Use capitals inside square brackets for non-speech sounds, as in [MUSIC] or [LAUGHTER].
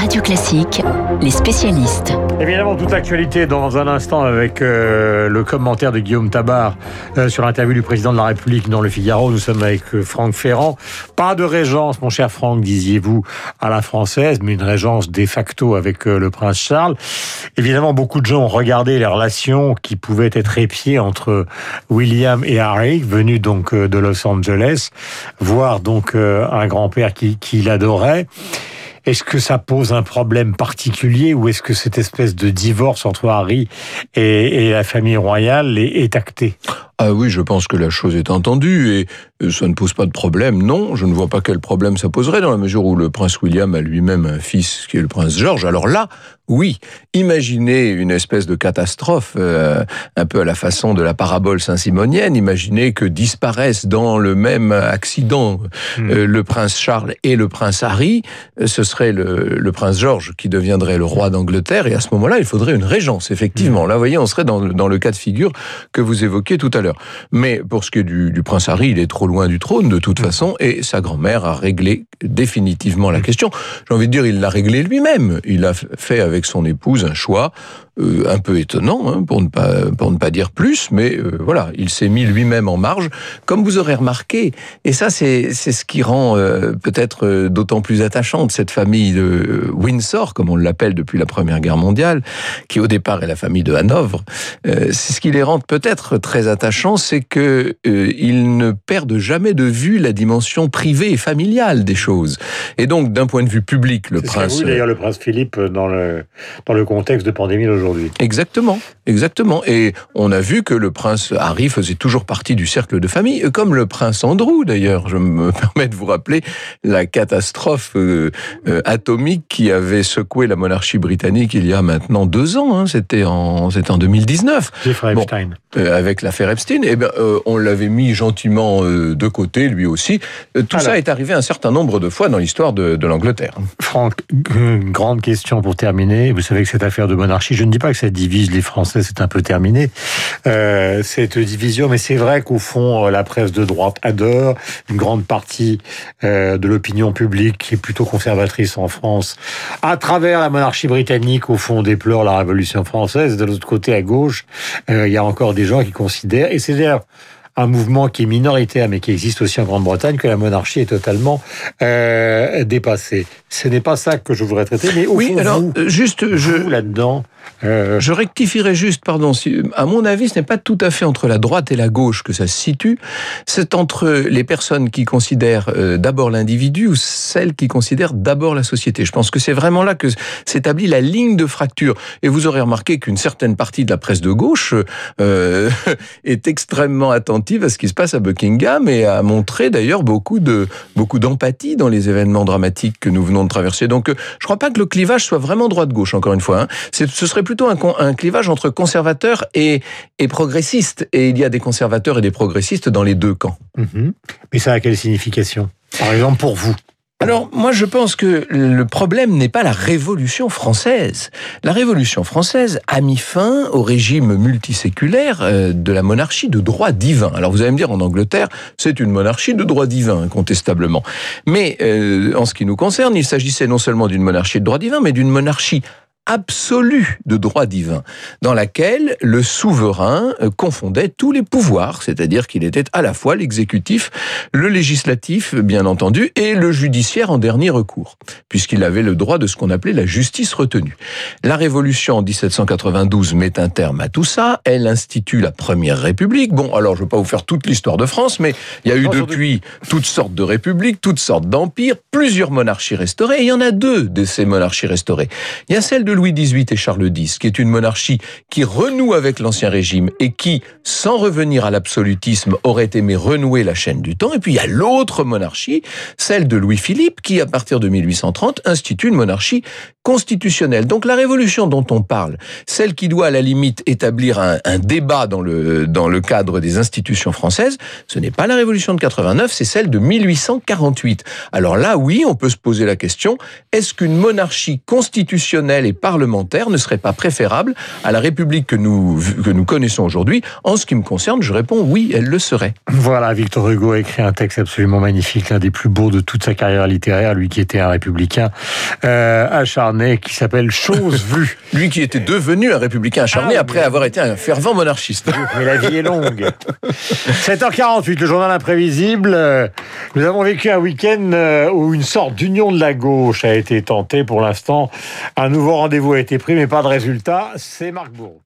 Radio Classique, les spécialistes. Évidemment, toute l'actualité dans un instant avec euh, le commentaire de Guillaume Tabar euh, sur l'interview du président de la République dans le Figaro. Nous sommes avec euh, Franck Ferrand. Pas de régence, mon cher Franck, disiez-vous, à la française, mais une régence de facto avec le prince Charles. Évidemment, beaucoup de gens ont regardé les relations qui pouvaient être épiées entre William et Harry, venus donc de Los Angeles, voir donc un grand-père qui, qui l'adorait. Est-ce que ça pose un problème particulier ou est-ce que cette espèce de divorce entre Harry et, la famille royale est, actée? Ah oui, je pense que la chose est entendue et euh, ça ne pose pas de problème. Non, je ne vois pas quel problème ça poserait dans la mesure où le prince William a lui-même un fils qui est le prince George. Alors là, oui, imaginez une espèce de catastrophe, euh, un peu à la façon de la parabole saint-simonienne. Imaginez que disparaissent dans le même accident hmm. euh, le prince Charles et le prince Harry. Ce serait le, le prince George qui deviendrait le roi d'Angleterre et à ce moment-là, il faudrait une régence, effectivement. Hmm. Là, vous voyez, on serait dans, dans le cas de figure que vous évoquiez tout à l'heure. Mais pour ce qui est du, prince Harry, il est trop loin du trône de toute mm. façon, et sa grand-mère a réglé définitivement la mm. question. J'ai envie de dire, il l'a réglé lui-même. Il a fait avec son épouse un choix euh, un peu étonnant, hein, pour, ne pas, pour ne pas dire plus, mais euh, voilà, il s'est mis lui-même en marge, comme vous aurez remarqué. Et ça, c'est ce qui rend euh, peut-être d'autant plus attachante cette famille de Windsor, comme on l'appelle depuis la Première Guerre mondiale, qui au départ est la famille de Hanovre. c'est ce qui les rend peut-être très attachants, c'est que ils ne perdent jamais de vue la dimension privée et familiale des choses. Et donc, d'un point de vue public, le prince... d'ailleurs, le prince Philippe, dans le, dans le contexte de pandémie Exactement, exactement. Et on a vu que le prince Harry faisait toujours partie du cercle de famille, comme le prince Andrew d'ailleurs. Je me [LAUGHS] permets de vous rappeler la catastrophe euh, euh, atomique qui avait secoué la monarchie britannique il y a maintenant deux ans. Hein. C'était en, c'était en 2019. Jeffrey Epstein. Euh, avec l'affaire Epstein, eh bien, on l'avait mis gentiment de côté, lui aussi. tout ça est arrivé un certain nombre de fois dans l'histoire de, de l'Angleterre. Franck, grande question pour terminer. Vous savez que cette affaire de monarchie, je ne dis pas que ça divise les Français, c'est un peu terminé, euh, cette division, mais c'est vrai qu'au fond, euh, la presse de droite adore, une grande partie euh, de l'opinion publique qui est plutôt conservatrice en France, à travers la monarchie britannique, au fond, déplore la Révolution française. De l'autre côté, à gauche, euh, il y a encore des gens qui considèrent, et c'est d'ailleurs un mouvement qui est minoritaire, mais qui existe aussi en Grande-Bretagne, que la monarchie est totalement euh, dépassée. Ce n'est pas ça que je voudrais traiter, mais au oui, alors, vous, juste, je là-dedans, euh, Je rectifierai juste, pardon, à mon avis, ce n'est pas tout à fait entre la droite et la gauche que ça se situe, c'est entre les personnes qui considèrent euh, d'abord l'individu ou celles qui considèrent d'abord la société. Je pense que c'est vraiment là que s'établit la ligne de fracture. Et vous aurez remarqué qu'une certaine partie de la presse de gauche euh, [LAUGHS] est extrêmement attentive à ce qui se passe à Buckingham et a montré d'ailleurs beaucoup de beaucoup d'empathie dans les événements dramatiques que nous venons de traverser. Donc, je ne crois pas que le clivage soit vraiment droite-gauche, encore une fois. Hein. Ce serait plutôt un, clivage entre conservateurs et, progressistes. Et il y a des conservateurs et des progressistes dans les deux camps. Mhm. Mais ça a quelle signification? Par exemple, pour vous alors, moi, je pense que le problème n'est pas la Révolution française. La Révolution française a mis fin au régime multiséculaire euh, de la monarchie de droit divin. Alors, vous allez me dire, en Angleterre, c'est une monarchie de droit divin, incontestablement. Mais, euh, en ce qui nous concerne, il s'agissait non seulement d'une monarchie de droit divin, mais d'une monarchie absolue de droit divin, dans laquelle le souverain euh, confondait tous les pouvoirs, c'est-à-dire qu'il était à la fois l'exécutif, le législatif, bien entendu, et le judiciaire en dernier recours, puisqu'il avait le droit de ce qu'on appelait la justice retenue. La Révolution en 1792 met un terme à tout ça, elle institue la Première République. Bon, alors je ne vais pas vous faire toute l'histoire de France, mais il y a eu depuis toutes sortes de républiques, toutes sortes d'empires, plusieurs monarchies restaurées, et il y en a deux de ces monarchies restaurées. Il y a celle de Louis XVIII et Charles X, qui est une monarchie qui renoue avec l'Ancien Régime et qui, sans revenir à l'absolutisme, aurait aimé renouer la chaîne du temps. Et puis il y a l'autre monarchie, celle de Louis-Philippe, qui, à partir de 1830, institue une monarchie constitutionnelle. Donc la révolution dont on parle, celle qui doit à la limite établir un, débat dans le, dans le cadre des institutions françaises, ce n'est pas la révolution de 89, c'est celle de 1848. Alors là, oui, on peut se poser la question, est-ce qu'une monarchie constitutionnelle et par parlementaire ne serait pas préférable à la République que nous, que nous connaissons aujourd'hui En ce qui me concerne, je réponds oui, elle le serait. Voilà, Victor Hugo a écrit un texte absolument magnifique, l'un des plus beaux de toute sa carrière littéraire, lui qui était un républicain euh, acharné, qui s'appelle Chose vue. [LAUGHS] lui qui était devenu un républicain acharné ah, après avoir été un fervent monarchiste. [LAUGHS] Mais la vie est longue. 7h48, le journal imprévisible. Nous avons vécu un week-end euh, où une sorte d'union de la gauche a été tentée. Pour l'instant, un nouveau rendez-vous a été pris, mais pas de résultat. C'est Marc Bourg.